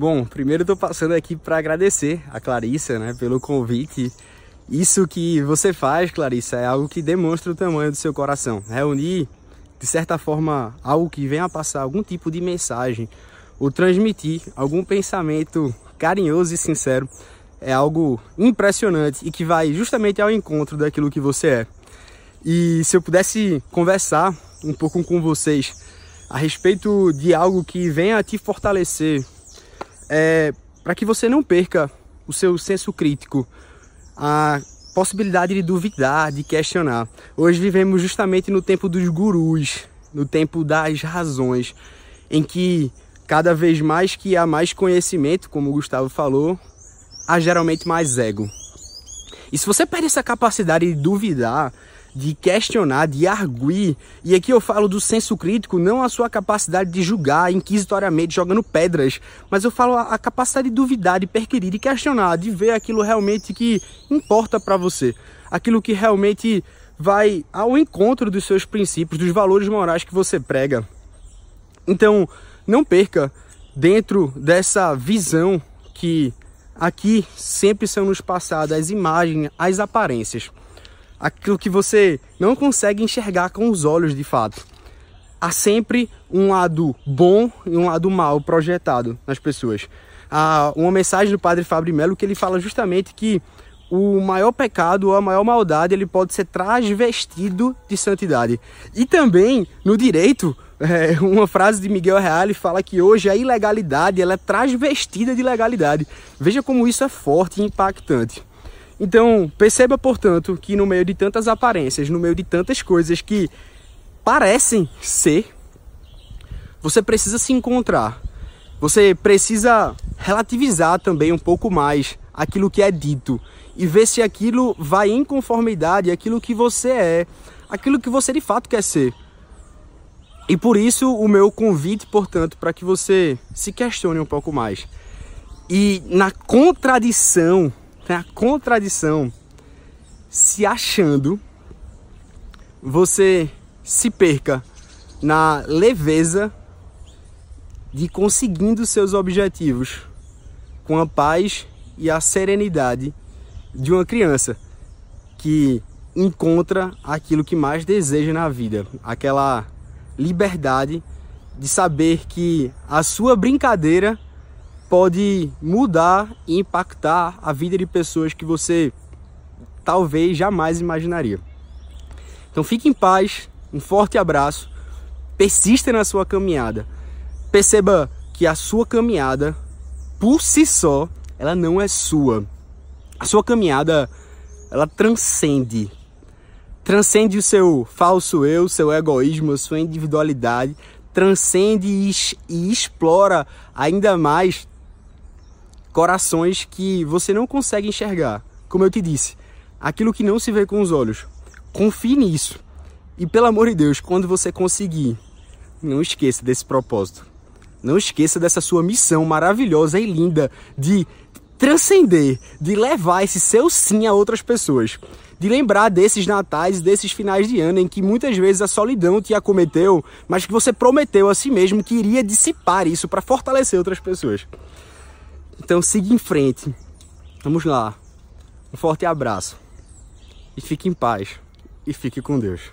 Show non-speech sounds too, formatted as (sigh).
Bom, primeiro estou passando aqui para agradecer a Clarissa, né, pelo convite. Isso que você faz, Clarissa, é algo que demonstra o tamanho do seu coração. Reunir, de certa forma, algo que venha a passar algum tipo de mensagem ou transmitir algum pensamento carinhoso e sincero é algo impressionante e que vai justamente ao encontro daquilo que você é. E se eu pudesse conversar um pouco com vocês a respeito de algo que venha a te fortalecer, é, para que você não perca o seu senso crítico, a possibilidade de duvidar, de questionar. Hoje vivemos justamente no tempo dos gurus, no tempo das razões, em que cada vez mais que há mais conhecimento, como o Gustavo falou, há geralmente mais ego. E se você perde essa capacidade de duvidar, de questionar, de arguir. E aqui eu falo do senso crítico, não a sua capacidade de julgar inquisitoriamente jogando pedras, mas eu falo a, capacidade de duvidar, de perquirir, de questionar, de ver aquilo realmente que importa para você, aquilo que realmente vai ao encontro dos seus princípios, dos valores morais que você prega. Então, não perca dentro dessa visão que aqui sempre são nos passadas as imagens, as aparências aquilo que você não consegue enxergar com os olhos de fato. Há sempre um lado bom e um lado mal projetado nas pessoas. Há uma mensagem do padre Fábio Melo que ele fala justamente que o maior pecado ou a maior maldade ele pode ser transvestido de santidade. E também no direito, (laughs) é, uma frase de Miguel Reale fala que hoje a ilegalidade ela é transvestida de legalidade. Veja como isso é forte e impactante. Então, perceba, portanto, que no meio de tantas aparências, no meio de tantas coisas que parecem ser, você precisa se encontrar. Você precisa relativizar também um pouco mais aquilo que é dito e ver se aquilo vai em conformidade aquilo que você é, aquilo que você de fato quer ser. E por isso o meu convite, portanto, para que você se questione um pouco mais. E na contradição tem a contradição se achando, você se perca na leveza de conseguindo seus objetivos com a paz e a serenidade de uma criança que encontra aquilo que mais deseja na vida, aquela liberdade de saber que a sua brincadeira pode mudar e impactar a vida de pessoas que você talvez jamais imaginaria. Então fique em paz, um forte abraço, persista na sua caminhada. Perceba que a sua caminhada, por si só, ela não é sua. A sua caminhada, ela transcende. Transcende o seu falso eu, seu egoísmo, sua individualidade, transcende e explora ainda mais corações que você não consegue enxergar. Como eu te disse, aquilo que não se vê com os olhos. Confie nisso. E pelo amor de Deus, quando você conseguir, não esqueça desse propósito. Não esqueça dessa sua missão maravilhosa e linda de transcender, de levar esse seu sim a outras pessoas. De lembrar desses natais, desses finais de ano em que muitas vezes a solidão te acometeu, mas que você prometeu a si mesmo que iria dissipar isso para fortalecer outras pessoas. Então siga em frente. Vamos lá. Um forte abraço. E fique em paz. E fique com Deus.